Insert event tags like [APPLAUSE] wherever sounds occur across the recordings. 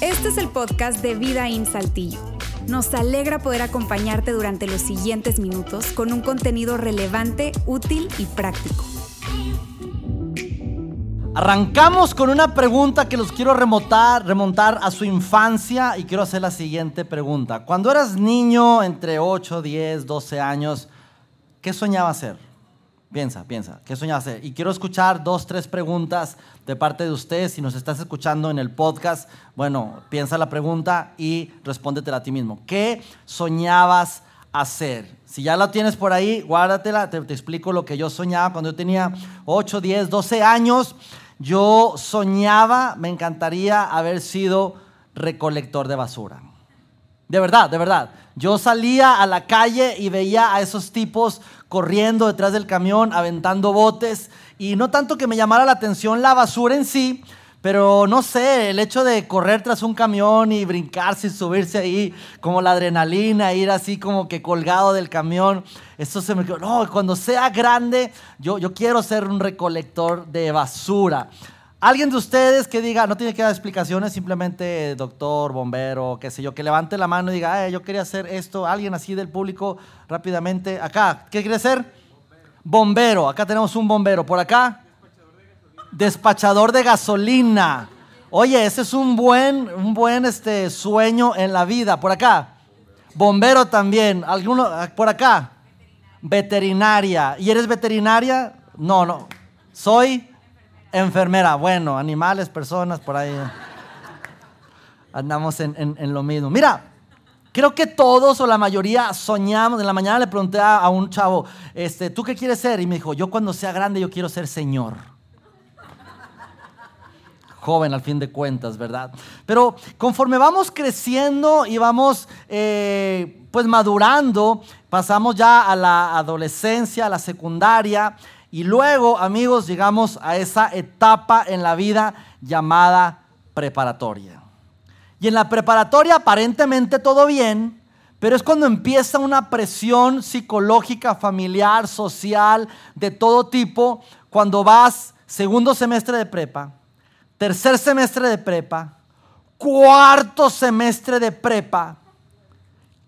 Este es el podcast de Vida en Saltillo. Nos alegra poder acompañarte durante los siguientes minutos con un contenido relevante, útil y práctico. Arrancamos con una pregunta que los quiero remontar, remontar a su infancia y quiero hacer la siguiente pregunta. Cuando eras niño, entre 8, 10, 12 años, ¿qué soñaba hacer? Piensa, piensa, ¿qué hacer? Y quiero escuchar dos, tres preguntas de parte de ustedes. Si nos estás escuchando en el podcast, bueno, piensa la pregunta y respóndetela a ti mismo. ¿Qué soñabas hacer? Si ya la tienes por ahí, guárdatela, te, te explico lo que yo soñaba cuando yo tenía 8, 10, 12 años. Yo soñaba, me encantaría haber sido recolector de basura. De verdad, de verdad. Yo salía a la calle y veía a esos tipos corriendo detrás del camión, aventando botes. Y no tanto que me llamara la atención la basura en sí, pero no sé, el hecho de correr tras un camión y brincarse y subirse ahí, como la adrenalina, ir así como que colgado del camión, eso se me quedó. No, cuando sea grande, yo, yo quiero ser un recolector de basura. Alguien de ustedes que diga, no tiene que dar explicaciones, simplemente doctor, bombero, qué sé yo, que levante la mano y diga, yo quería hacer esto. Alguien así del público, rápidamente. Acá, ¿qué quiere ser? Bombero. Acá tenemos un bombero. Por acá despachador de gasolina. Oye, ese es un buen, un buen este, sueño en la vida. Por acá. Bombero también. ¿Alguno? Ah, por acá. Veterinaria. ¿Y eres veterinaria? No, no. Soy enfermera. Bueno, animales, personas, por ahí. Andamos en, lo mismo. Mira, creo que todos o la mayoría soñamos. En la mañana le pregunté a, un chavo, este, ¿tú qué quieres ser? Y me dijo, yo cuando sea grande yo quiero ser señor joven al fin de cuentas, ¿verdad? Pero conforme vamos creciendo y vamos eh, pues madurando, pasamos ya a la adolescencia, a la secundaria y luego, amigos, llegamos a esa etapa en la vida llamada preparatoria. Y en la preparatoria aparentemente todo bien, pero es cuando empieza una presión psicológica, familiar, social, de todo tipo, cuando vas segundo semestre de prepa, tercer semestre de prepa, cuarto semestre de prepa,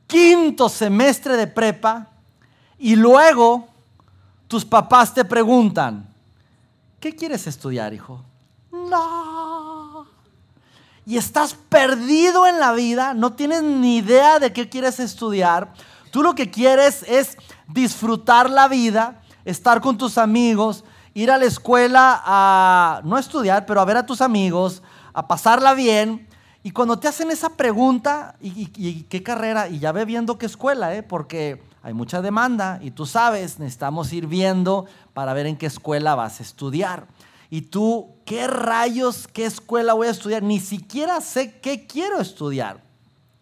quinto semestre de prepa, y luego tus papás te preguntan, ¿qué quieres estudiar, hijo? No. Y estás perdido en la vida, no tienes ni idea de qué quieres estudiar. Tú lo que quieres es disfrutar la vida, estar con tus amigos, ir a la escuela a no estudiar, pero a ver a tus amigos, a pasarla bien. Y cuando te hacen esa pregunta, ¿y, qué carrera? Y ya ve viendo qué escuela, ¿eh? porque hay mucha demanda y tú sabes, necesitamos ir viendo para ver en qué escuela vas a estudiar. Y tú, ¿qué rayos, qué escuela voy a estudiar? Ni siquiera sé qué quiero estudiar.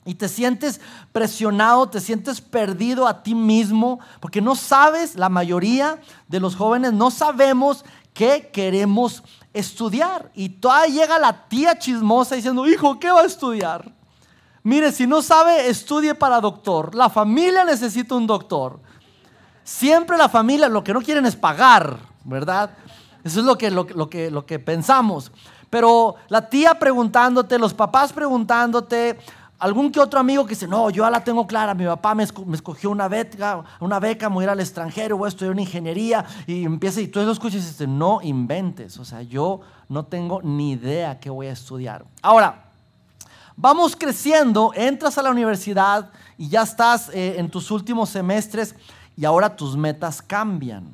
Y te sientes presionado, te sientes perdido a ti mismo, porque no sabes, la mayoría de los jóvenes no sabemos qué queremos estudiar. Y todavía llega la tía chismosa diciendo, hijo, ¿qué va a estudiar? Mire, si no sabe, estudie para doctor. La familia necesita un doctor. Siempre la familia lo que no quieren es pagar, ¿verdad? Eso es lo que, lo, que, lo que pensamos. Pero la tía preguntándote, los papás preguntándote, algún que otro amigo que dice, no, yo ya la tengo clara, mi papá me, escogió una beca, una beca, voy a ir al extranjero, voy a estudiar una ingeniería, y empieza, y tú lo escuchas y dices, no inventes, o sea, yo no tengo ni idea qué voy a estudiar. Ahora, vamos creciendo, entras a la universidad y ya estás eh, en tus últimos semestres y ahora tus metas cambian.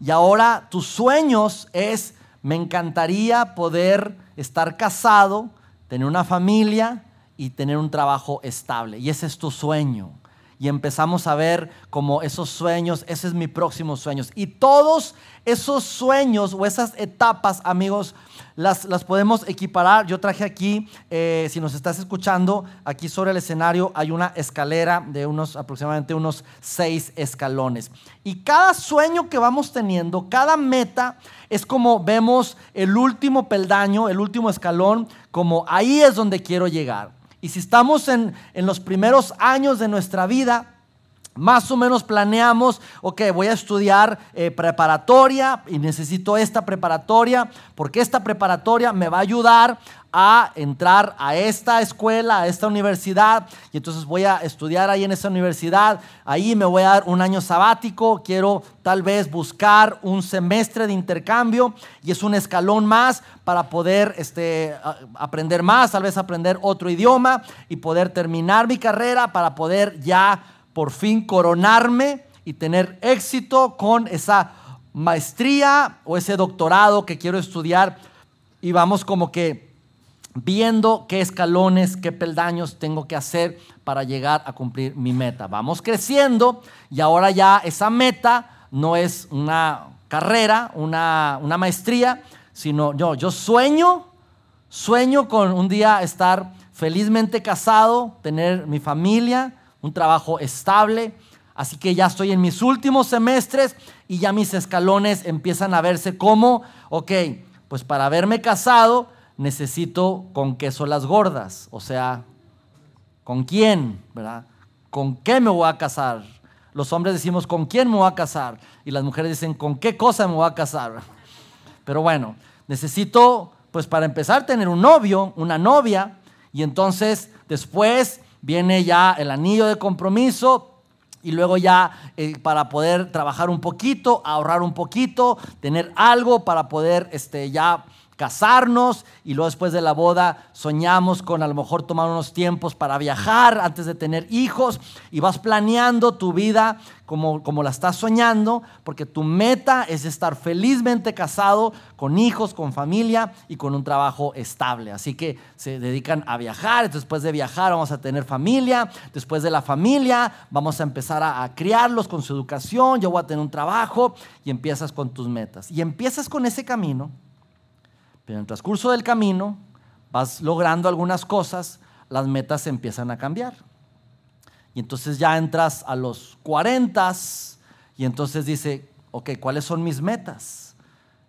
Y ahora tus sueños es, me encantaría poder estar casado, tener una familia, y tener un trabajo estable. Y ese es tu sueño. Y empezamos a ver como esos sueños, ese es mi próximo sueño. Y todos esos sueños o esas etapas, amigos, las, las podemos equiparar. Yo traje aquí, eh, si nos estás escuchando, aquí sobre el escenario hay una escalera de unos aproximadamente unos seis escalones. Y cada sueño que vamos teniendo, cada meta, es como vemos el último peldaño, el último escalón, como ahí es donde quiero llegar. Y si estamos en, los primeros años de nuestra vida, más o menos planeamos, ok, voy a estudiar eh, preparatoria y necesito esta preparatoria porque esta preparatoria me va a ayudar a entrar a esta escuela, a esta universidad, y entonces voy a estudiar ahí en esa universidad, ahí me voy a dar un año sabático, quiero tal vez buscar un semestre de intercambio y es un escalón más para poder este, aprender más, tal vez aprender otro idioma y poder terminar mi carrera para poder ya por fin coronarme y tener éxito con esa maestría o ese doctorado que quiero estudiar y vamos como que viendo qué escalones, qué peldaños tengo que hacer para llegar a cumplir mi meta. Vamos creciendo y ahora ya esa meta no es una carrera, una, maestría, sino yo, yo sueño, sueño con un día estar felizmente casado, tener mi familia, un trabajo estable. Así que ya estoy en mis últimos semestres y ya mis escalones empiezan a verse como, ok, pues para haberme casado necesito con queso las gordas, o sea, ¿con quién? ¿Verdad? ¿Con qué me voy a casar? Los hombres decimos, ¿con quién me voy a casar? Y las mujeres dicen, ¿con qué cosa me voy a casar? Pero bueno, necesito, pues para empezar, tener un novio, una novia, y entonces después viene ya el anillo de compromiso, y luego ya eh, para poder trabajar un poquito, ahorrar un poquito, tener algo para poder este, ya casarnos y luego después de la boda soñamos con a lo mejor tomar unos tiempos para viajar antes de tener hijos y vas planeando tu vida como, como la estás soñando porque tu meta es estar felizmente casado con hijos, con familia y con un trabajo estable. Así que se dedican a viajar, después de viajar vamos a tener familia, después de la familia vamos a empezar a, a criarlos con su educación, yo voy a tener un trabajo y empiezas con tus metas. Y empiezas con ese camino pero en el transcurso del camino vas logrando algunas cosas, las metas empiezan a cambiar. Y entonces ya entras a los 40 y entonces dice, ok, ¿cuáles son mis metas?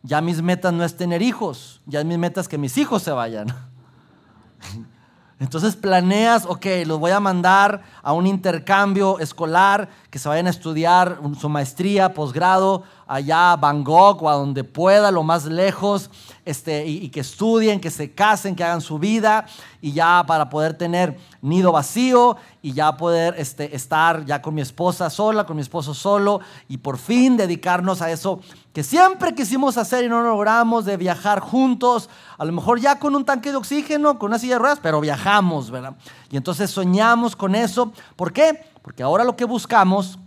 Ya mis metas no es tener hijos, ya mis metas que mis hijos se vayan. [LAUGHS] Entonces planeas, ok, los voy a mandar a un intercambio escolar, que se vayan a estudiar su maestría, posgrado, allá a Bangkok o a donde pueda, lo más lejos, este, y, que estudien, que se casen, que hagan su vida, y ya para poder tener nido vacío y ya poder este, estar ya con mi esposa sola, con mi esposo solo, y por fin dedicarnos a eso que siempre quisimos hacer y no logramos, de viajar juntos, a lo mejor ya con un tanque de oxígeno, con una silla de ruedas, pero viajamos, ¿verdad? Y entonces soñamos con eso. ¿Por qué? Porque ahora lo que buscamos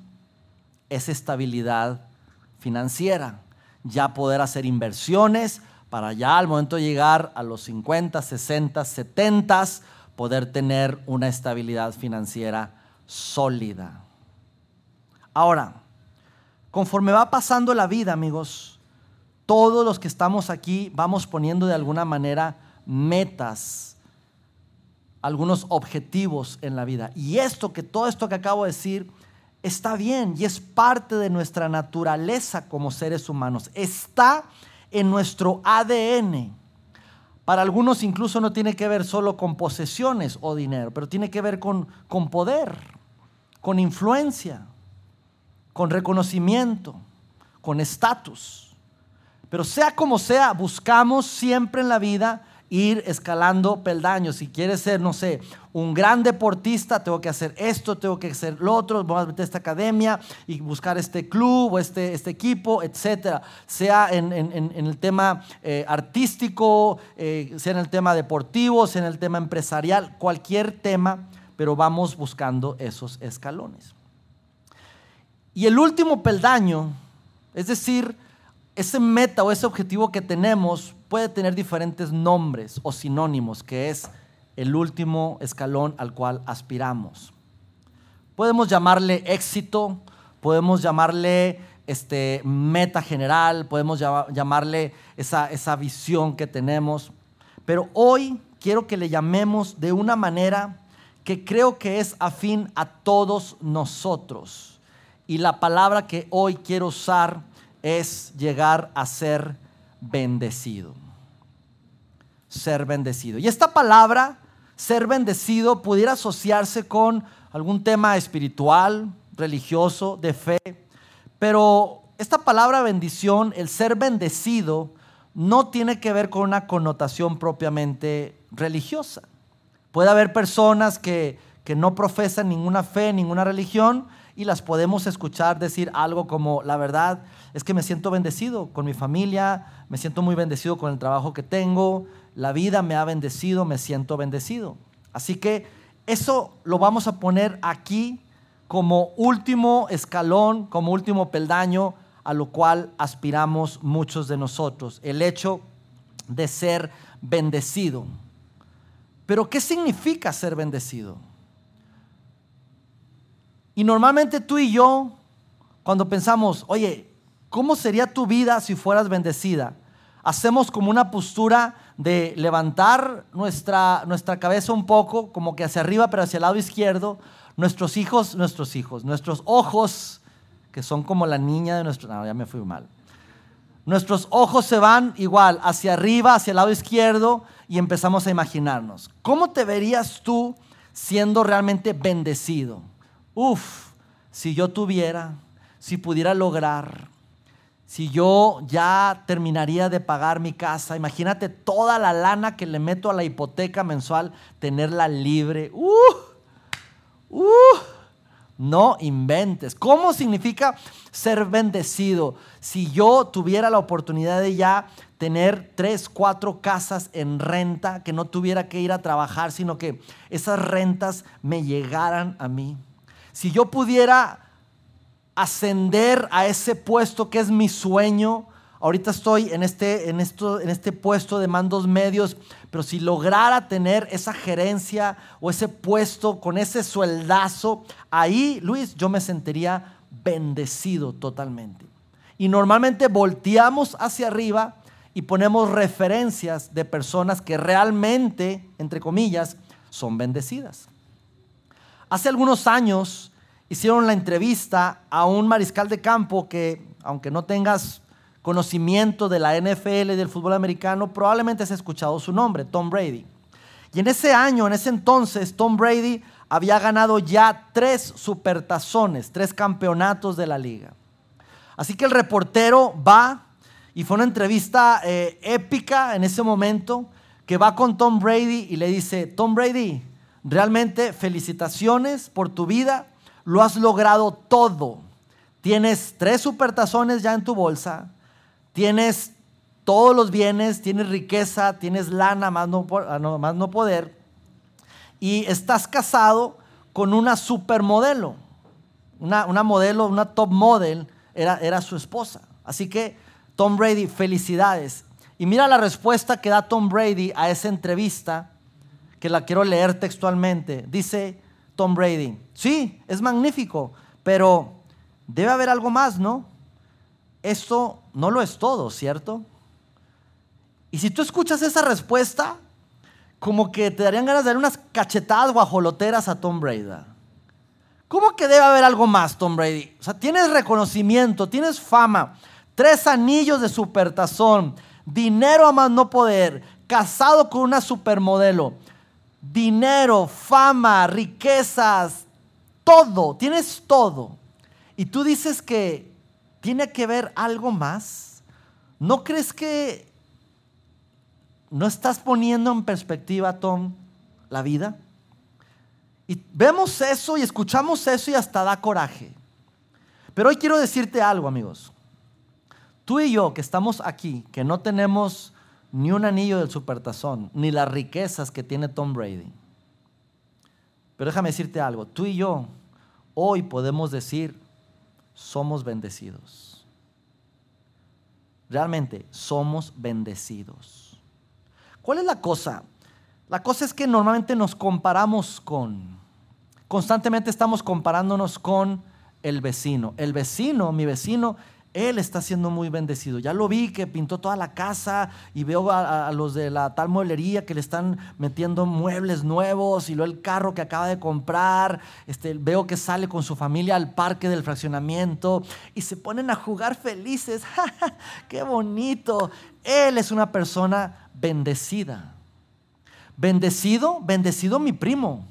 es estabilidad financiera, ya poder hacer inversiones para ya al momento de llegar a los 50, 60, 70, poder tener una estabilidad financiera sólida. Ahora, conforme va pasando la vida, amigos, todos los que estamos aquí vamos poniendo de alguna manera metas, algunos objetivos en la vida. Y esto que todo esto que acabo de decir está bien y es parte de nuestra naturaleza como seres humanos. Está en nuestro ADN. Para algunos incluso no tiene que ver solo con posesiones o dinero, pero tiene que ver con, con poder, con influencia, con reconocimiento, con estatus. Pero sea como sea, buscamos siempre en la vida ir escalando peldaños. Si quieres ser, no sé, un gran deportista, tengo que hacer esto, tengo que hacer lo otro, vamos a meter esta academia y buscar este club o este, este equipo, etcétera. Sea en, el tema eh, artístico, eh, sea en el tema deportivo, sea en el tema empresarial, cualquier tema, pero vamos buscando esos escalones. Y el último peldaño, es decir, ese meta o ese objetivo que tenemos puede tener diferentes nombres o sinónimos, que es el último escalón al cual aspiramos. Podemos llamarle éxito, podemos llamarle este, meta general, podemos llamarle esa, esa visión que tenemos, pero hoy quiero que le llamemos de una manera que creo que es afín a todos nosotros. Y la palabra que hoy quiero usar es llegar a ser bendecido. Ser bendecido. Y esta palabra, ser bendecido, pudiera asociarse con algún tema espiritual, religioso, de fe, pero esta palabra bendición, el ser bendecido, no tiene que ver con una connotación propiamente religiosa. Puede haber personas que, que no profesan ninguna fe, ninguna religión, y las podemos escuchar decir algo como, la verdad es que me siento bendecido con mi familia, me siento muy bendecido con el trabajo que tengo, la vida me ha bendecido, me siento bendecido. Así que eso lo vamos a poner aquí como último escalón, como último peldaño a lo cual aspiramos muchos de nosotros, el hecho de ser bendecido. Pero ¿qué significa ser bendecido? Y normalmente tú y yo, cuando pensamos, oye, ¿cómo sería tu vida si fueras bendecida? Hacemos como una postura de levantar nuestra, nuestra cabeza un poco, como que hacia arriba, pero hacia el lado izquierdo. Nuestros hijos, nuestros hijos, nuestros ojos que son como la niña de nuestro... No, ya me fui mal. Nuestros ojos se van igual hacia arriba, hacia el lado izquierdo y empezamos a imaginarnos. ¿Cómo te verías tú siendo realmente bendecido? Uf, si yo tuviera, si pudiera lograr, si yo ya terminaría de pagar mi casa, imagínate toda la lana que le meto a la hipoteca mensual, tenerla libre. Uh, uh, no inventes. ¿Cómo significa ser bendecido? Si yo tuviera la oportunidad de ya tener tres, cuatro casas en renta, que no tuviera que ir a trabajar, sino que esas rentas me llegaran a mí. Si yo pudiera ascender a ese puesto que es mi sueño, Ahorita estoy en este, en, esto, en este puesto de mandos medios, pero si lograra tener esa gerencia o ese puesto con ese sueldazo, ahí, Luis, yo me sentiría bendecido totalmente. Y normalmente volteamos hacia arriba y ponemos referencias de personas que realmente, entre comillas, son bendecidas. Hace algunos años hicieron la entrevista a un mariscal de campo que, aunque no tengas conocimiento de la NFL y del fútbol americano, probablemente has escuchado su nombre, Tom Brady. Y en ese año, en ese entonces, Tom Brady había ganado ya tres supertazones, tres campeonatos de la liga. Así que el reportero va y fue una entrevista eh, épica en ese momento, que va con Tom Brady y le dice, Tom Brady, realmente felicitaciones por tu vida, lo has logrado todo. Tienes tres supertazones ya en tu bolsa, tienes todos los bienes, tienes riqueza, tienes lana, más no, ah, más no poder, y estás casado con una supermodelo, una, una modelo, una top model, era, era su esposa. Así que Tom Brady, felicidades. Y mira la respuesta que da Tom Brady a esa entrevista, que la quiero leer textualmente. Dice Tom Brady, sí, es magnífico, pero debe haber algo más, ¿no? Esto no lo es todo, ¿cierto? Y si tú escuchas esa respuesta, como que te darían ganas de dar unas cachetadas guajoloteras a Tom Brady. ¿Cómo que debe haber algo más, Tom Brady? O sea, tienes reconocimiento, tienes fama, tres anillos de supertazón, dinero a más no poder, casado con una supermodelo, dinero, fama, riquezas, todo, tienes todo. Y tú dices que ¿Tiene que ver algo más? ¿No crees que no estás poniendo en perspectiva, Tom, la vida? Y vemos eso y escuchamos eso y hasta da coraje. Pero hoy quiero decirte algo, amigos. Tú y yo que estamos aquí, que no tenemos ni un anillo del supertazón, ni las riquezas que tiene Tom Brady. Pero déjame decirte algo, tú y yo hoy podemos decir, somos bendecidos. Realmente somos bendecidos. ¿Cuál es la cosa? La cosa es que normalmente nos comparamos con, constantemente estamos comparándonos con el vecino. El vecino, mi vecino, él está siendo muy bendecido. Ya lo vi que pintó toda la casa y veo a, los de la tal mueblería que le están metiendo muebles nuevos y luego el carro que acaba de comprar. Este, veo que sale con su familia al parque del fraccionamiento y se ponen a jugar felices. [LAUGHS] ¡Qué bonito! Él es una persona bendecida. Bendecido, bendecido mi primo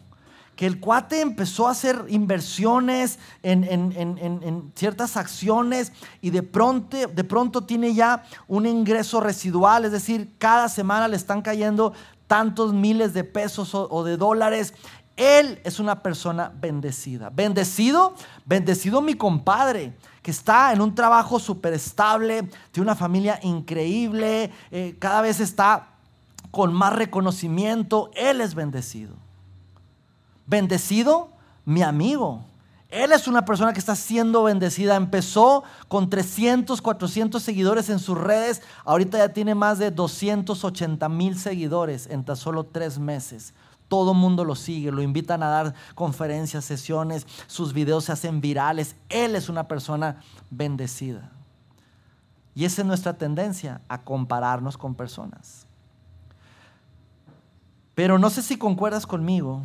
que el cuate empezó a hacer inversiones en, ciertas acciones y de pronto, de pronto tiene ya un ingreso residual, es decir, cada semana le están cayendo tantos miles de pesos o de dólares. Él es una persona bendecida. Bendecido, bendecido mi compadre que está en un trabajo súper estable, tiene una familia increíble, eh, cada vez está con más reconocimiento. Él es bendecido. Bendecido mi amigo. Él es una persona que está siendo bendecida. Empezó con 300, 400 seguidores en sus redes. Ahorita ya tiene más de 280 mil seguidores en tan solo tres meses. Todo el mundo lo sigue, lo invitan a dar conferencias, sesiones, sus videos se hacen virales. Él es una persona bendecida. Y esa es nuestra tendencia, a compararnos con personas. Pero no sé si concuerdas conmigo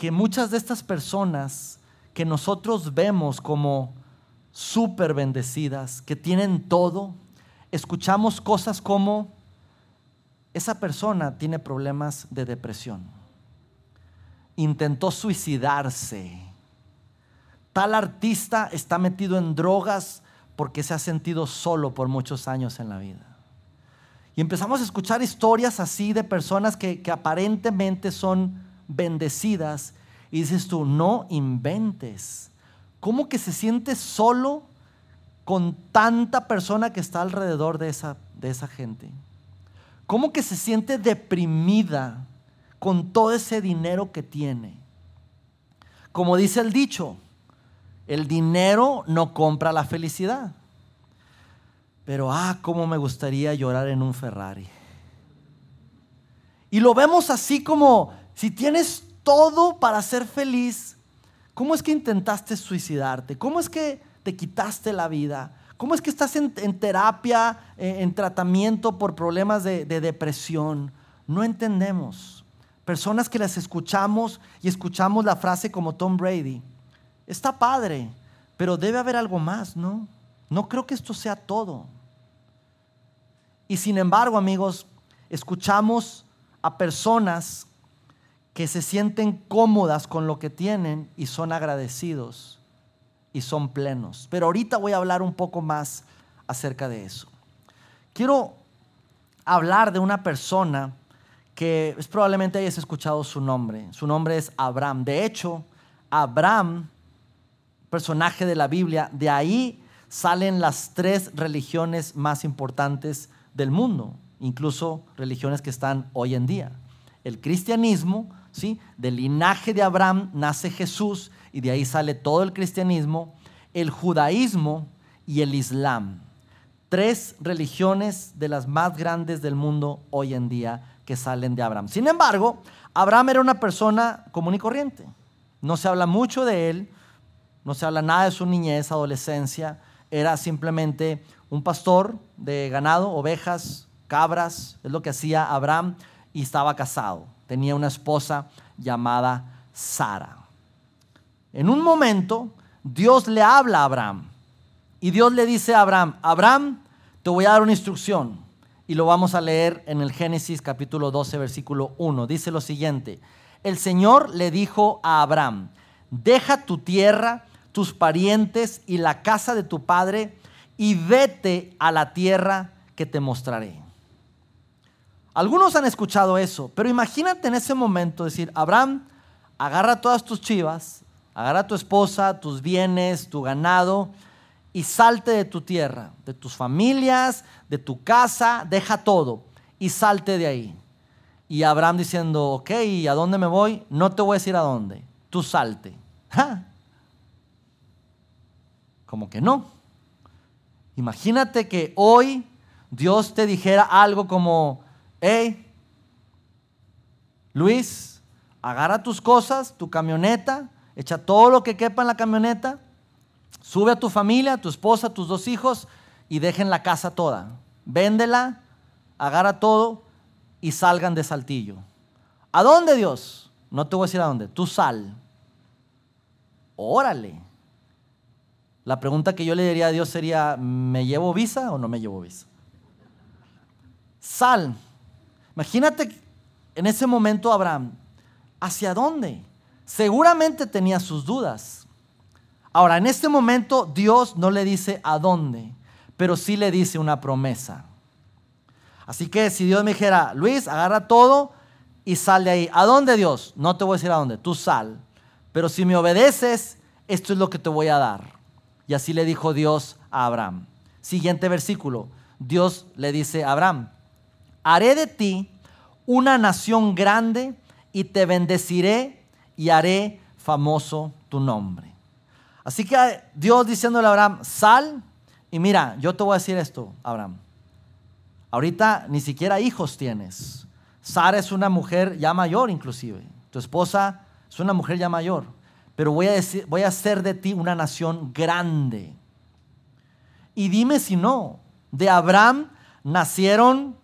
que muchas de estas personas que nosotros vemos como súper bendecidas, que tienen todo, escuchamos cosas como, esa persona tiene problemas de depresión intentó suicidarse. Tal artista está metido en drogas porque se ha sentido solo por muchos años en la vida. Y empezamos a escuchar historias así de personas que, aparentemente son bendecidas. Y dices tú, no inventes. ¿Cómo que se siente solo con tanta persona que está alrededor de esa, de esa gente? ¿Cómo que se siente deprimida con todo ese dinero que tiene. Como dice el dicho, el dinero no compra la felicidad. Pero, ah, cómo me gustaría llorar en un Ferrari. Y lo vemos así como, si tienes todo para ser feliz, ¿cómo es que intentaste suicidarte? ¿Cómo es que te quitaste la vida? ¿Cómo es que estás en, terapia, eh, en, tratamiento por problemas de depresión? No entendemos. Personas que las escuchamos y escuchamos la frase como Tom Brady. Está padre, pero debe haber algo más, ¿no? No creo que esto sea todo. Y sin embargo, amigos, escuchamos a personas que se sienten cómodas con lo que tienen y son agradecidos y son plenos. Pero ahorita voy a hablar un poco más acerca de eso. Quiero hablar de una persona que es, probablemente hayas escuchado su nombre. Su nombre es Abraham. De hecho, Abraham, personaje de la Biblia, de ahí salen las tres religiones más importantes del mundo, incluso religiones que están hoy en día. El cristianismo, ¿sí? del linaje de Abraham nace Jesús y de ahí sale todo el cristianismo, el judaísmo y el islam. Tres religiones de las más grandes del mundo hoy en día que salen de Abraham. Sin embargo, Abraham era una persona común y corriente. No se habla mucho de él, no se habla nada de su niñez, adolescencia. Era simplemente un pastor de ganado, ovejas, cabras, es lo que hacía Abraham y estaba casado. Tenía una esposa llamada Sara. En un momento, Dios le habla a Abraham y Dios le dice a Abraham, Abraham, te voy a dar una instrucción y lo vamos a leer en el Génesis capítulo 12, versículo 1. Dice lo siguiente, el Señor le dijo a Abraham, deja tu tierra, tus parientes y la casa de tu padre y vete a la tierra que te mostraré. Algunos han escuchado eso, pero imagínate en ese momento decir, Abraham, agarra todas tus chivas, agarra tu esposa, tus bienes, tu ganado, y salte de tu tierra, de tus familias, de tu casa, deja todo y salte de ahí. Y Abraham diciendo, ok, ¿y a dónde me voy? No te voy a decir a dónde, tú salte. Como que no. Imagínate que hoy Dios te dijera algo como, hey, Luis, agarra tus cosas, tu camioneta, echa todo lo que quepa en la camioneta Sube a tu familia, tu esposa, tus dos hijos y dejen la casa toda. Véndela, agarra todo y salgan de Saltillo. ¿A dónde Dios? No te voy a decir a dónde. Tú sal. Órale. La pregunta que yo le diría a Dios sería, ¿me llevo visa o no me llevo visa? Sal. Imagínate en ese momento Abraham, ¿hacia dónde? seguramente tenía sus dudas. Ahora, en este momento Dios no le dice a dónde, pero sí le dice una promesa. Así que si Dios me dijera, Luis, agarra todo y sal de ahí. ¿A dónde Dios? No te voy a decir a dónde, tú sal. Pero si me obedeces, esto es lo que te voy a dar. Y así le dijo Dios a Abraham. Siguiente versículo. Dios le dice a Abraham, haré de ti una nación grande y te bendeciré y haré famoso tu nombre. Así que Dios diciéndole a Abraham, sal y mira, yo te voy a decir esto, Abraham. Ahorita ni siquiera hijos tienes. Sara es una mujer ya mayor inclusive. Tu esposa es una mujer ya mayor. Pero voy a, decir, voy a hacer de ti una nación grande. Y dime si no, de Abraham nacieron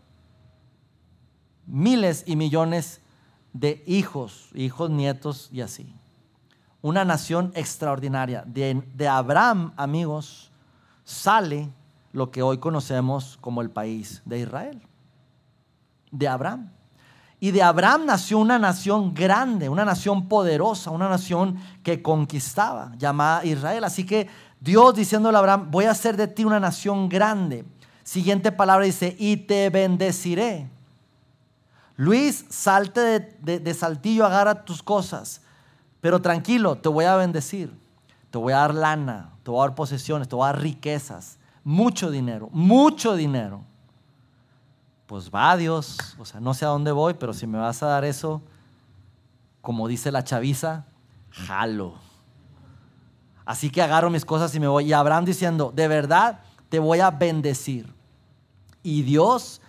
miles y millones de hijos, hijos, nietos y así. Una nación extraordinaria. De, de Abraham, amigos, sale lo que hoy conocemos como el país de Israel. De Abraham. Y de Abraham nació una nación grande, una nación poderosa, una nación que conquistaba, llamada Israel. Así que Dios diciéndole a Abraham, voy a hacer de ti una nación grande. Siguiente palabra dice, y te bendeciré. Luis, salte de, saltillo, agarra tus cosas. Pero tranquilo, te voy a bendecir. Te voy a dar lana, te voy a dar posesiones, te voy a dar riquezas mucho dinero, mucho dinero. Pues va Dios, o sea, no sé a dónde voy, pero si me vas a dar eso, como dice la chaviza, jalo. Así que agarro mis cosas y me voy. Y Abraham diciendo, de verdad te voy a bendecir. Y Dios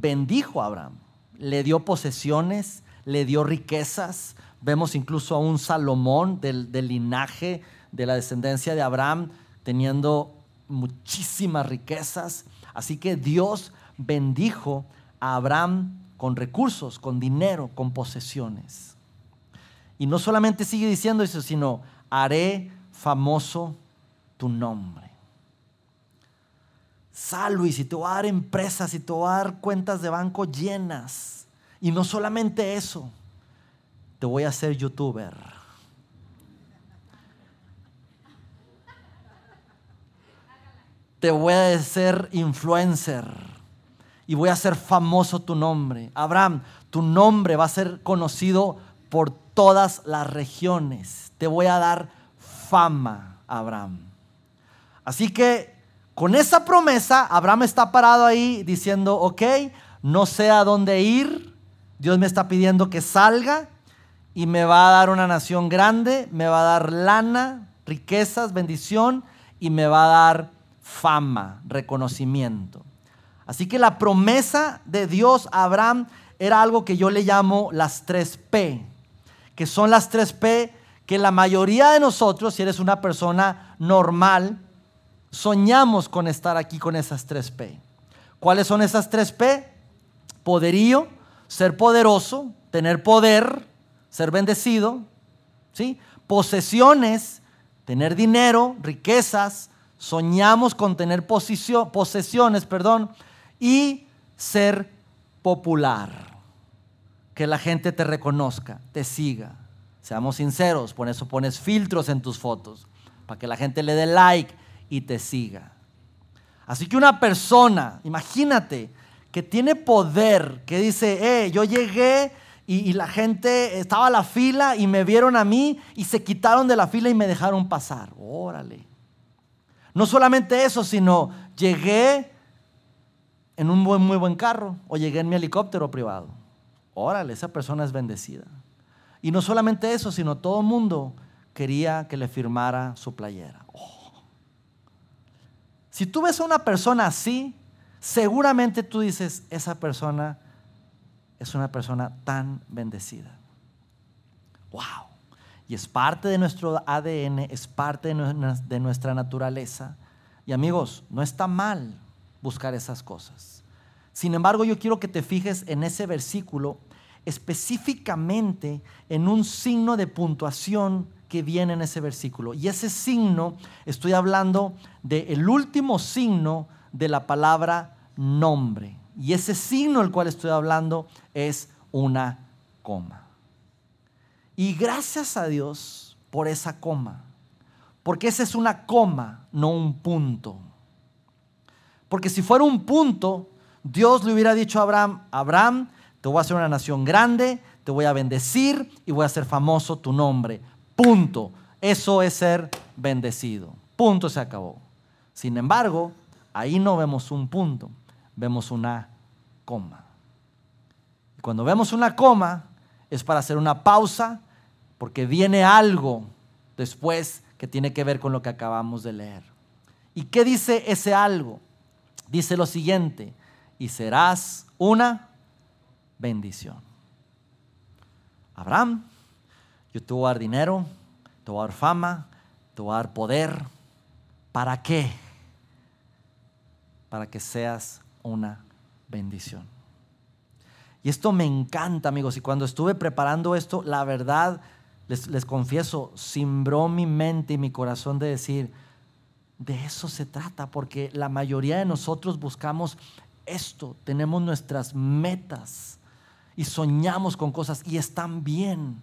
bendijo a Abraham, le dio posesiones, le dio riquezas. Vemos incluso a un Salomón del, linaje de la descendencia de Abraham teniendo muchísimas riquezas. Así que Dios bendijo a Abraham con recursos, con dinero, con posesiones. Y no solamente sigue diciendo eso, sino haré famoso tu nombre. Sal Luis, y te voy a dar empresas y te voy a dar cuentas de banco llenas. Y no solamente eso, te voy a hacer youtuber te voy a hacer influencer y voy a hacer famoso tu nombre. Abraham, tu nombre va a ser conocido por todas las regiones. Te voy a dar fama, Abraham. Así que con esa promesa, Abraham está parado ahí diciendo, ok, no sé a dónde ir. Dios me está pidiendo que salga y me va a dar una nación grande, me va a dar lana, riquezas, bendición y me va a dar fama, reconocimiento. Así que la promesa de Dios a Abraham era algo que yo le llamo las tres P, que son las tres P que la mayoría de nosotros, si eres una persona normal, soñamos con estar aquí con esas tres P. ¿Cuáles son esas tres P? Poderío, ser poderoso, tener poder, ser bendecido, ¿sí? Posesiones, tener dinero, riquezas, soñamos con tener posesiones, perdón, y ser popular. Que la gente te reconozca, te siga. Seamos sinceros, por eso pones filtros en tus fotos, para que la gente le dé like y te siga. Así que una persona, imagínate, que tiene poder, que dice, eh, yo llegué y, la gente estaba a la fila y me vieron a mí y se quitaron de la fila y me dejaron pasar. Órale. No solamente eso, sino llegué en un muy, buen carro o llegué en mi helicóptero privado. Órale, esa persona es bendecida. Y no solamente eso, sino todo el mundo quería que le firmara su playera. Si tú ves a una persona así, seguramente tú dices, esa persona es una persona tan bendecida. ¡Wow! y es parte de nuestro ADN, es parte de nuestra naturaleza. Y amigos, no está mal buscar esas cosas. Sin embargo, yo quiero que te fijes en ese versículo, específicamente en un signo de puntuación que viene en ese versículo. Y ese signo, estoy hablando del último signo de la palabra nombre. Y ese signo del cual estoy hablando es una coma. Y gracias a Dios por esa coma. Porque esa es una coma, no un punto. Porque si fuera un punto, Dios le hubiera dicho a Abraham, Abraham, te voy a hacer una nación grande, te voy a bendecir y voy a hacer famoso tu nombre. Punto. Eso es ser bendecido. Punto, se acabó. Sin embargo, ahí no vemos un punto, vemos una coma. Cuando vemos una coma es para hacer una pausa porque viene algo después que tiene que ver con lo que acabamos de leer. ¿Y qué dice ese algo? Dice lo siguiente, y serás una bendición. Abraham, yo te voy a dar dinero, te voy a dar fama, te voy a dar poder. ¿Para qué? Para que seas una bendición. Y esto me encanta, amigos. Y cuando estuve preparando esto, la verdad, les, confieso, simbró mi mente y mi corazón de decir, de eso se trata, porque la mayoría de nosotros buscamos esto, tenemos nuestras metas y soñamos con cosas y están bien.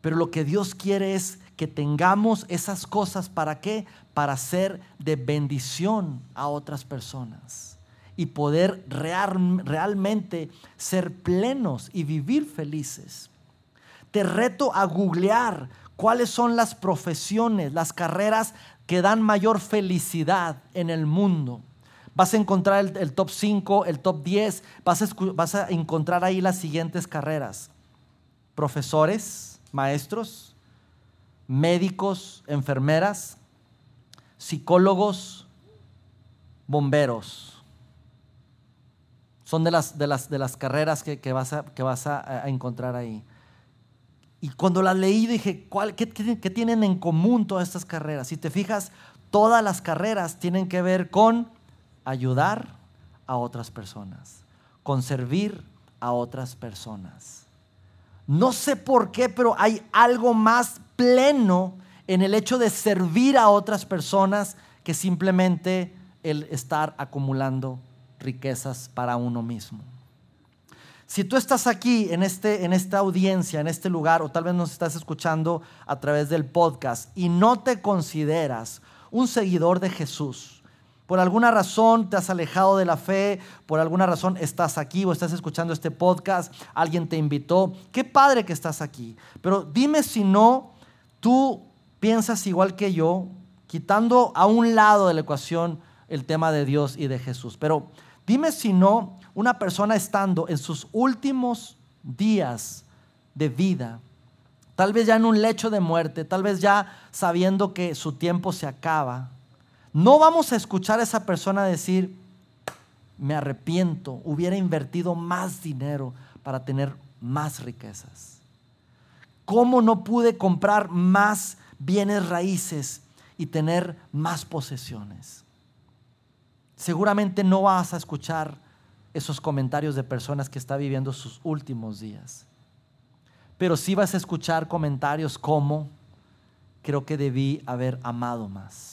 Pero lo que Dios quiere es que tengamos esas cosas para qué? Para ser de bendición a otras personas y poder realmente ser plenos y vivir felices. Te reto a googlear cuáles son las profesiones, las carreras que dan mayor felicidad en el mundo. Vas a encontrar el, top 5, el top 10, vas a, vas a encontrar ahí las siguientes carreras. Profesores, maestros, médicos, enfermeras, psicólogos, bomberos. Son de las, de las, de las carreras que, vas, a, que vas a, encontrar ahí. Y cuando las leí dije, ¿cuál, qué, qué, tienen en común todas estas carreras? Si te fijas, todas las carreras tienen que ver con ayudar a otras personas, con servir a otras personas. No sé por qué, pero hay algo más pleno en el hecho de servir a otras personas que simplemente el estar acumulando riquezas para uno mismo. Si tú estás aquí en, este, en esta audiencia, en este lugar, o tal vez nos estás escuchando a través del podcast y no te consideras un seguidor de Jesús, por alguna razón te has alejado de la fe, por alguna razón estás aquí o estás escuchando este podcast, alguien te invitó, qué padre que estás aquí. Pero dime si no, tú piensas igual que yo, quitando a un lado de la ecuación el tema de Dios y de Jesús. Pero dime si no, una persona estando en sus últimos días de vida, tal vez ya en un lecho de muerte, tal vez ya sabiendo que su tiempo se acaba, no vamos a escuchar a esa persona decir, me arrepiento, hubiera invertido más dinero para tener más riquezas. ¿Cómo no pude comprar más bienes raíces y tener más posesiones? Seguramente no vas a escuchar esos comentarios de personas que están viviendo sus últimos días. Pero sí vas a escuchar comentarios como, creo que debí haber amado más.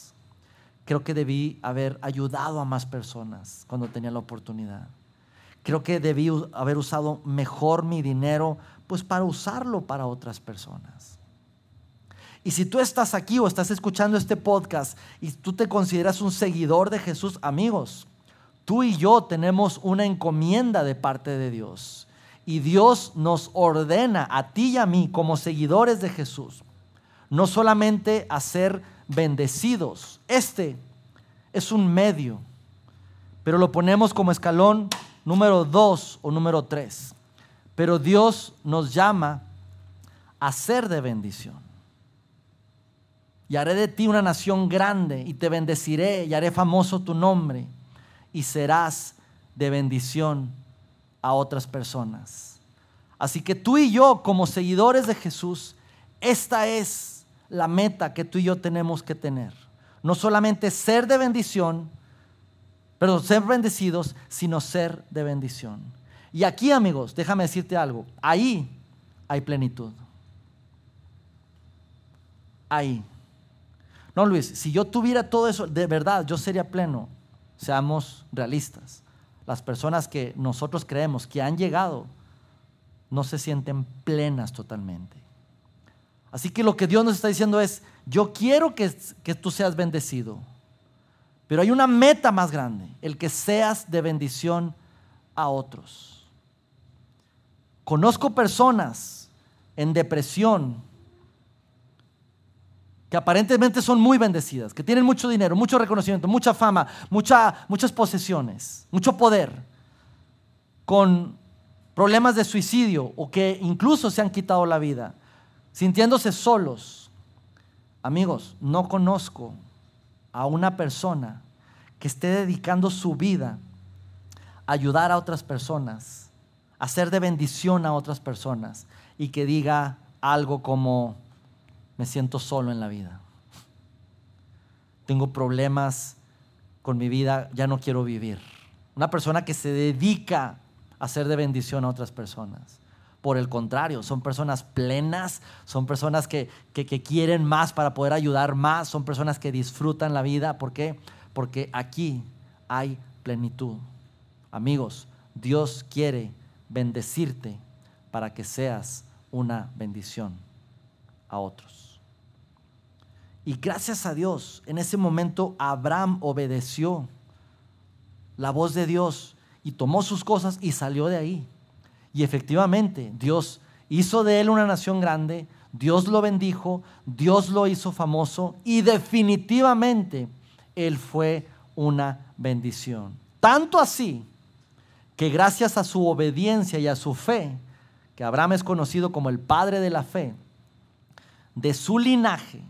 Creo que debí haber ayudado a más personas cuando tenía la oportunidad. Creo que debí haber usado mejor mi dinero, pues para usarlo para otras personas. Y si tú estás aquí o estás escuchando este podcast y tú te consideras un seguidor de Jesús, amigos, Tú y yo tenemos una encomienda de parte de Dios. Y Dios nos ordena a ti y a mí como seguidores de Jesús, no solamente a ser bendecidos. Este es un medio, pero lo ponemos como escalón número dos o número tres. Pero Dios nos llama a ser de bendición. Y haré de ti una nación grande y te bendeciré y haré famoso tu nombre y serás de bendición a otras personas. Así que tú y yo, como seguidores de Jesús, esta es la meta que tú y yo tenemos que tener. No solamente ser de bendición, pero ser bendecidos, sino ser de bendición. Y aquí, amigos, déjame decirte algo, ahí hay plenitud. Ahí. No, Luis, si yo tuviera todo eso, de verdad, yo sería pleno. Seamos realistas. Las personas que nosotros creemos que han llegado no se sienten plenas totalmente. Así que lo que Dios nos está diciendo es, yo quiero que, que tú seas bendecido, pero hay una meta más grande, el que seas de bendición a otros. Conozco personas en depresión que aparentemente son muy bendecidas, que tienen mucho dinero, mucho reconocimiento, mucha fama, muchas posesiones, mucho poder, con problemas de suicidio o que incluso se han quitado la vida, sintiéndose solos. Amigos, no conozco a una persona que esté dedicando su vida a ayudar a otras personas, a ser de bendición a otras personas y que diga algo como, me siento solo en la vida. Tengo problemas con mi vida, ya no quiero vivir. Una persona que se dedica a ser de bendición a otras personas. Por el contrario, son personas plenas, son personas que, que, quieren más para poder ayudar más, son personas que disfrutan la vida. ¿Por qué? Porque aquí hay plenitud. Amigos, Dios quiere bendecirte para que seas una bendición a otros. Y gracias a Dios, en ese momento Abraham obedeció la voz de Dios y tomó sus cosas y salió de ahí. Y efectivamente, Dios hizo de él una nación grande, Dios lo bendijo, Dios lo hizo famoso y definitivamente él fue una bendición. Tanto así que gracias a su obediencia y a su fe, que Abraham es conocido como el padre de la fe, de su linaje,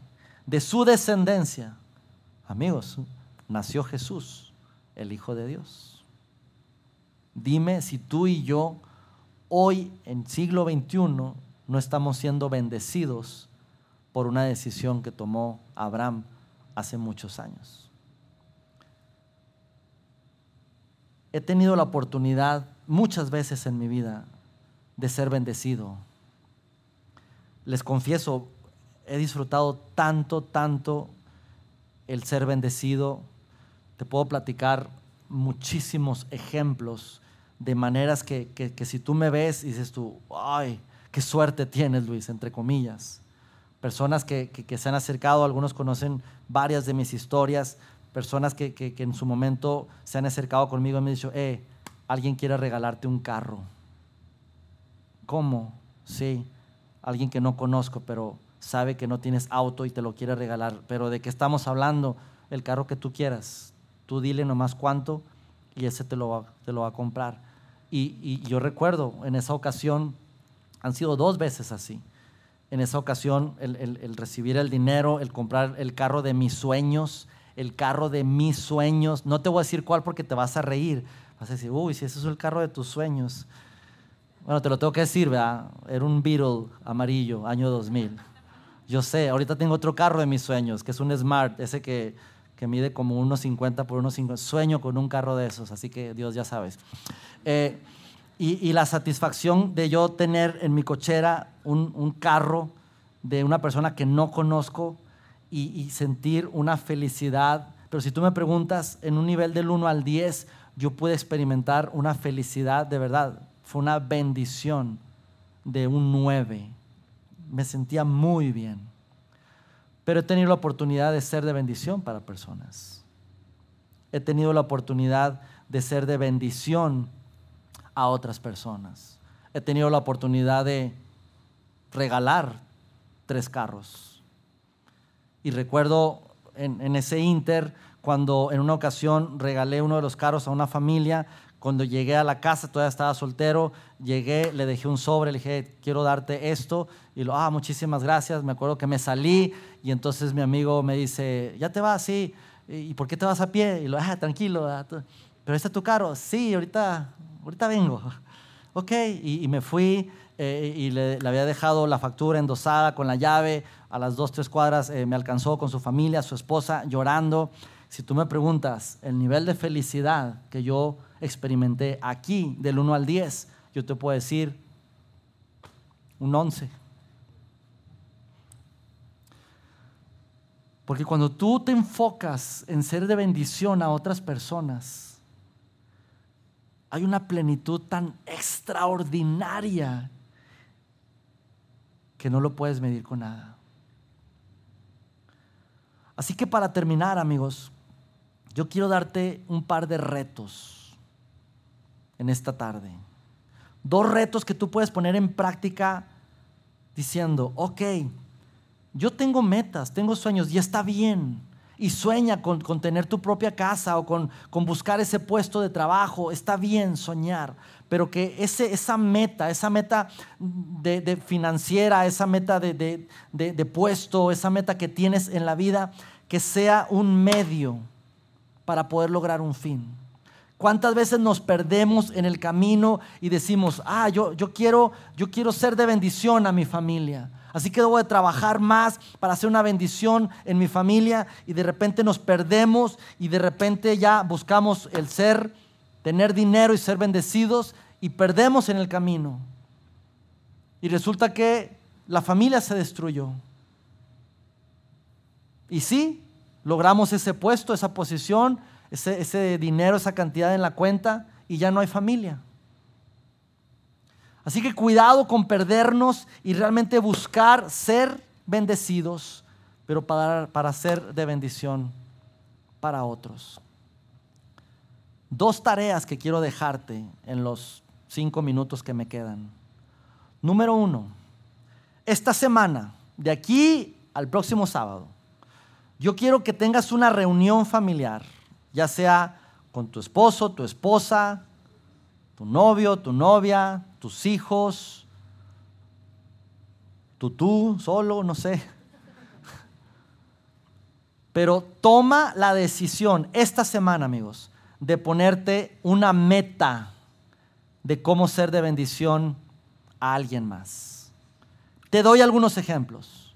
de su descendencia, amigos, nació Jesús, el Hijo de Dios. Dime si tú y yo hoy en siglo XXI no estamos siendo bendecidos por una decisión que tomó Abraham hace muchos años. He tenido la oportunidad muchas veces en mi vida de ser bendecido. Les confieso, he disfrutado tanto, tanto el ser bendecido. Te puedo platicar muchísimos ejemplos de maneras que, si tú me ves y dices tú, ay, qué suerte tienes, Luis, entre comillas. Personas que, se han acercado, algunos conocen varias de mis historias, personas que, en su momento se han acercado conmigo y me han dicho, eh, alguien quiere regalarte un carro. ¿Cómo? Sí, alguien que no conozco, pero sabe que no tienes auto y te lo quiere regalar. Pero ¿de qué estamos hablando? El carro que tú quieras. Tú dile nomás cuánto y ese te lo va, te lo va a comprar. Y, yo recuerdo en esa ocasión, han sido dos veces así. En esa ocasión, el, recibir el dinero, el comprar el carro de mis sueños, el carro de mis sueños. No te voy a decir cuál porque te vas a reír. Vas a decir, uy, si ese es el carro de tus sueños. Bueno, te lo tengo que decir, ¿verdad? Era un Beetle amarillo, año 2000. Yo sé, ahorita tengo otro carro de mis sueños, que es un Smart, ese que, mide como unos 50 por unos 50. Sueño con un carro de esos, así que Dios ya sabes. Eh, y, la satisfacción de yo tener en mi cochera un, carro de una persona que no conozco y, y, sentir una felicidad. Pero si tú me preguntas, en un nivel del 1 al 10, yo pude experimentar una felicidad de verdad. Fue una bendición de un 9 me sentía muy bien. Pero he tenido la oportunidad de ser de bendición para personas. He tenido la oportunidad de ser de bendición a otras personas. He tenido la oportunidad de regalar tres carros. Y recuerdo en, ese inter cuando en una ocasión regalé uno de los carros a una familia cuando llegué a la casa, todavía estaba soltero, llegué, le dejé un sobre, le dije, quiero darte esto. Y lo, ah, muchísimas gracias. Me acuerdo que me salí y entonces mi amigo me dice, ¿ya te vas? Sí. ¿Y por qué te vas a pie? Y lo, ah, tranquilo. Ah, ¿Pero este es tu carro? Sí, ahorita, ahorita vengo. [LAUGHS] Ok, y, me fui eh, y le, había dejado la factura endosada con la llave. A las dos, tres cuadras eh, me alcanzó con su familia, su esposa, llorando. Si tú me preguntas el nivel de felicidad que yo experimenté aquí del 1 al 10, yo te puedo decir un 11. Porque cuando tú te enfocas en ser de bendición a otras personas, hay una plenitud tan extraordinaria que no lo puedes medir con nada. Así que para terminar, amigos, yo quiero darte un par de retos en esta tarde. Dos retos que tú puedes poner en práctica diciendo, ok, yo tengo metas, tengo sueños y está bien. Y sueña con, tener tu propia casa o con, buscar ese puesto de trabajo. Está bien soñar, pero que ese, esa meta, esa meta de, financiera, esa meta de, de puesto, esa meta que tienes en la vida, que sea un medio para poder lograr un fin. ¿Cuántas veces nos perdemos en el camino y decimos, ah, yo, yo, quiero, yo quiero ser de bendición a mi familia? Así que debo de trabajar más para hacer una bendición en mi familia y de repente nos perdemos y de repente ya buscamos el ser, tener dinero y ser bendecidos y perdemos en el camino. Y resulta que la familia se destruyó. Y sí, logramos ese puesto, esa posición, ese, ese dinero, esa cantidad en la cuenta y ya no hay familia. Así que cuidado con perdernos y realmente buscar ser bendecidos, pero para, para ser de bendición para otros. Dos tareas que quiero dejarte en los cinco minutos que me quedan. Número uno, esta semana, de aquí al próximo sábado, yo quiero que tengas una reunión familiar, ya sea con tu esposo, tu esposa, tu novio, tu novia, tus hijos, tú tú, solo, no sé. Pero toma la decisión esta semana, amigos, de ponerte una meta de cómo ser de bendición a alguien más. Te doy algunos ejemplos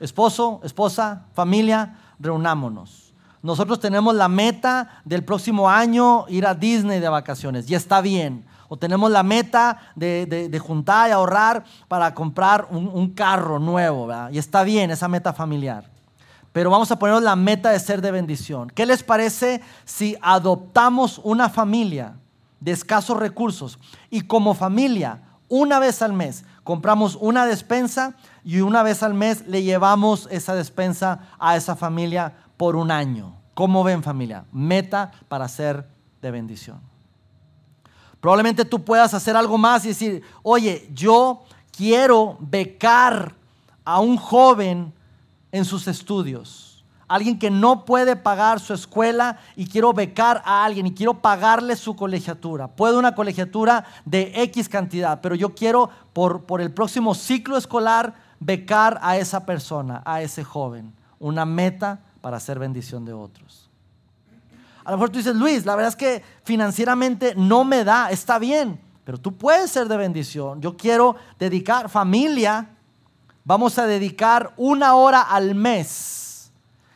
esposo, esposa, familia, reunámonos. Nosotros tenemos la meta del próximo año ir a Disney de vacaciones y está bien. O tenemos la meta de, juntar y ahorrar para comprar un, carro nuevo y está bien esa meta familiar. Pero vamos a poner la meta de ser de bendición. ¿Qué les parece si adoptamos una familia de escasos recursos y como familia, una vez al mes, compramos una despensa y una vez al mes le llevamos esa despensa a esa familia por un año. ¿Cómo ven familia? Meta para ser de bendición. Probablemente tú puedas hacer algo más y decir, oye, yo quiero becar a un joven en sus estudios alguien que no puede pagar su escuela y quiero becar a alguien y quiero pagarle su colegiatura. Puedo una colegiatura de X cantidad, pero yo quiero por, por el próximo ciclo escolar becar a esa persona, a ese joven. Una meta para hacer bendición de otros. A lo mejor tú dices, Luis, la verdad es que financieramente no me da, está bien, pero tú puedes ser de bendición. Yo quiero dedicar familia, vamos a dedicar una hora al mes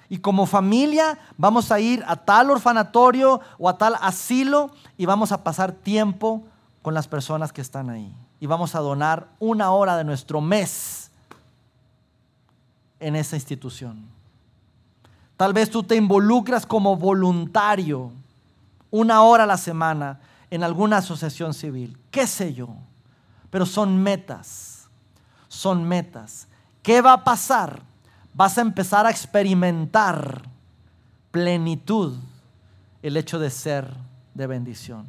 y como familia vamos a ir a tal orfanatorio o a tal asilo y vamos a pasar tiempo con las personas que están ahí. Y vamos a donar una hora de nuestro mes en esa institución. Tal vez tú te involucras como voluntario una hora a la semana en alguna asociación civil, qué sé yo. Pero son metas, son metas. ¿Qué va a pasar? vas a empezar a experimentar plenitud el hecho de ser de bendición.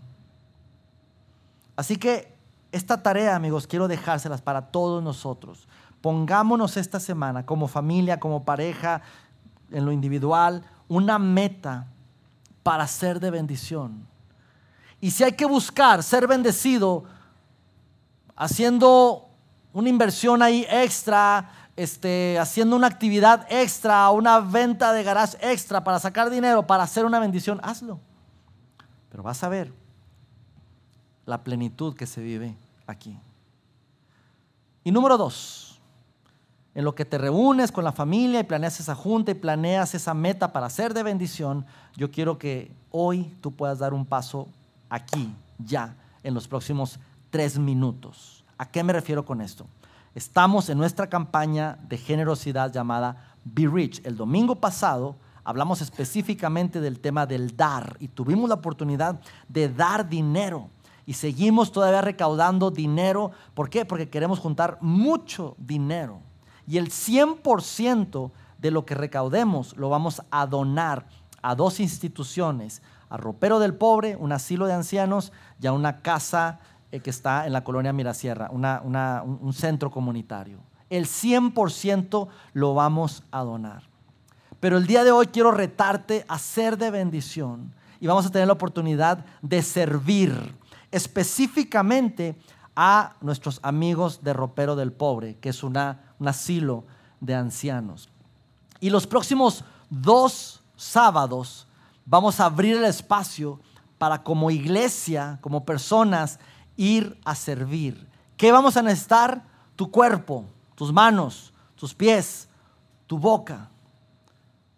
Así que esta tarea, amigos, quiero dejárselas para todos nosotros. Pongámonos esta semana como familia, como pareja, en lo individual, una meta para ser de bendición. Y si hay que buscar ser bendecido haciendo una inversión ahí extra, este, haciendo una actividad extra, una venta de garage extra para sacar dinero, para hacer una bendición, hazlo. Pero vas a ver la plenitud que se vive aquí. Y número dos, en lo que te reúnes con la familia y planeas esa junta y planeas esa meta para ser de bendición, yo quiero que hoy tú puedas dar un paso aquí, ya, en los próximos tres minutos. ¿A qué me refiero con esto? Estamos en nuestra campaña de generosidad llamada Be Rich. El domingo pasado hablamos específicamente del tema del dar y tuvimos la oportunidad de dar dinero. y seguimos todavía recaudando dinero. ¿Por qué? Porque queremos juntar mucho dinero. Y el 100% de lo que recaudemos lo vamos a donar a dos instituciones, a Ropero del Pobre, un asilo de ancianos, y a una casa eh, que está en la colonia Mirasierra, un centro comunitario. El 100% lo vamos a donar. Pero el día de hoy quiero retarte a ser de bendición y vamos a tener la oportunidad de servir específicamente a nuestros amigos de Ropero del Pobre, que es un asilo de ancianos. Y los próximos dos sábados vamos a abrir el espacio para como iglesia, como personas, ir a servir. ¿Qué vamos a necesitar? Tu cuerpo, tus manos, tus pies, tu boca,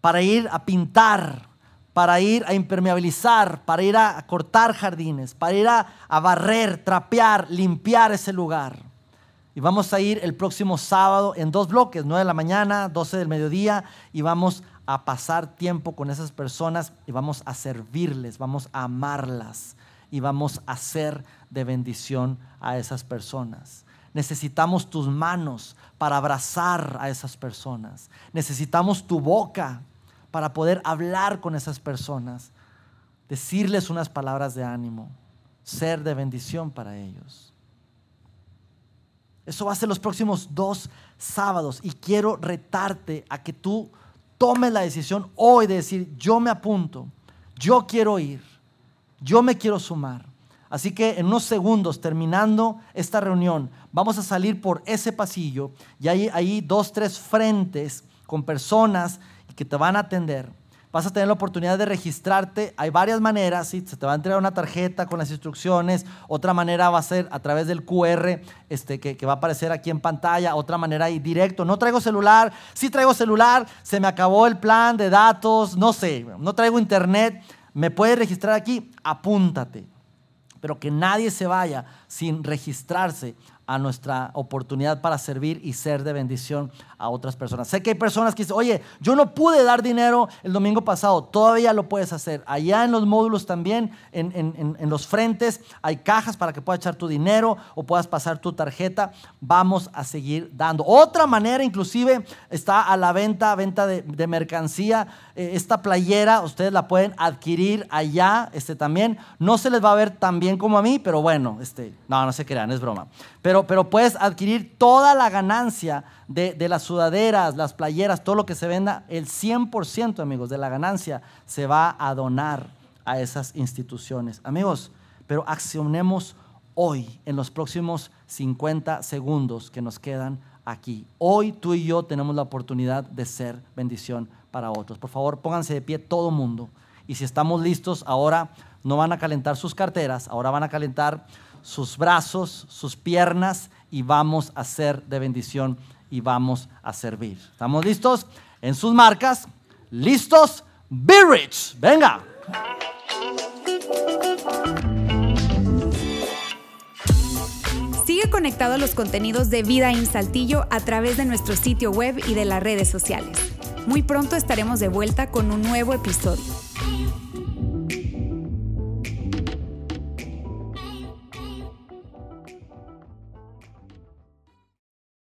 para ir a pintar, para ir a impermeabilizar, para ir a cortar jardines, para ir a, barrer, trapear, limpiar ese lugar. Y vamos a ir el próximo sábado en dos bloques, 9 de la mañana, 12 del mediodía, y vamos a pasar tiempo con esas personas y vamos a servirles, vamos a amarlas y vamos a ser de bendición a esas personas. Necesitamos tus manos para abrazar a esas personas. Necesitamos tu boca para poder hablar con esas personas, decirles unas palabras de ánimo, ser de bendición para ellos. Eso va a ser los próximos dos sábados y quiero retarte a que tú tomes la decisión hoy de decir, yo me apunto, yo quiero ir, yo me quiero sumar. Así que en unos segundos, terminando esta reunión, vamos a salir por ese pasillo y hay ahí dos, tres frentes con personas que te van a atender. Vas a tener la oportunidad de registrarte. Hay varias maneras. ¿sí? Se te va a entregar una tarjeta con las instrucciones. Otra manera va a ser a través del QR este, que, va a aparecer aquí en pantalla. Otra manera ahí directo. No traigo celular. Sí traigo celular. Se me acabó el plan de datos. No sé. No traigo internet. Me puedes registrar aquí. Apúntate. Pero que nadie se vaya sin registrarse a nuestra oportunidad para servir y ser de bendición a otras personas. Sé que hay personas que dicen, oye, yo no pude dar dinero el domingo pasado, todavía lo puedes hacer. Allá en los módulos también, en, los frentes, hay cajas para que puedas echar tu dinero o puedas pasar tu tarjeta. Vamos a seguir dando. Otra manera, inclusive, está a la venta, venta de, mercancía. Eh, esta playera, ustedes la pueden adquirir allá este, también. No se les va a ver tan bien como a mí, pero bueno, este, no, no se crean, es broma. Pero, pero puedes adquirir toda la ganancia de, las sudaderas, las playeras, todo lo que se venda, el 100%, amigos, de la ganancia se va a donar a esas instituciones. Amigos, pero accionemos hoy, en los próximos 50 segundos que nos quedan aquí. Hoy tú y yo tenemos la oportunidad de ser bendición para otros. Por favor, pónganse de pie todo mundo. Y si estamos listos, ahora no van a calentar sus carteras, ahora van a calentar sus brazos, sus piernas y vamos a ser de bendición y vamos a servir. ¿Estamos listos? En sus marcas, listos, be rich. Venga. Sigue conectado a los contenidos de Vida en Saltillo a través de nuestro sitio web y de las redes sociales. Muy pronto estaremos de vuelta con un nuevo episodio.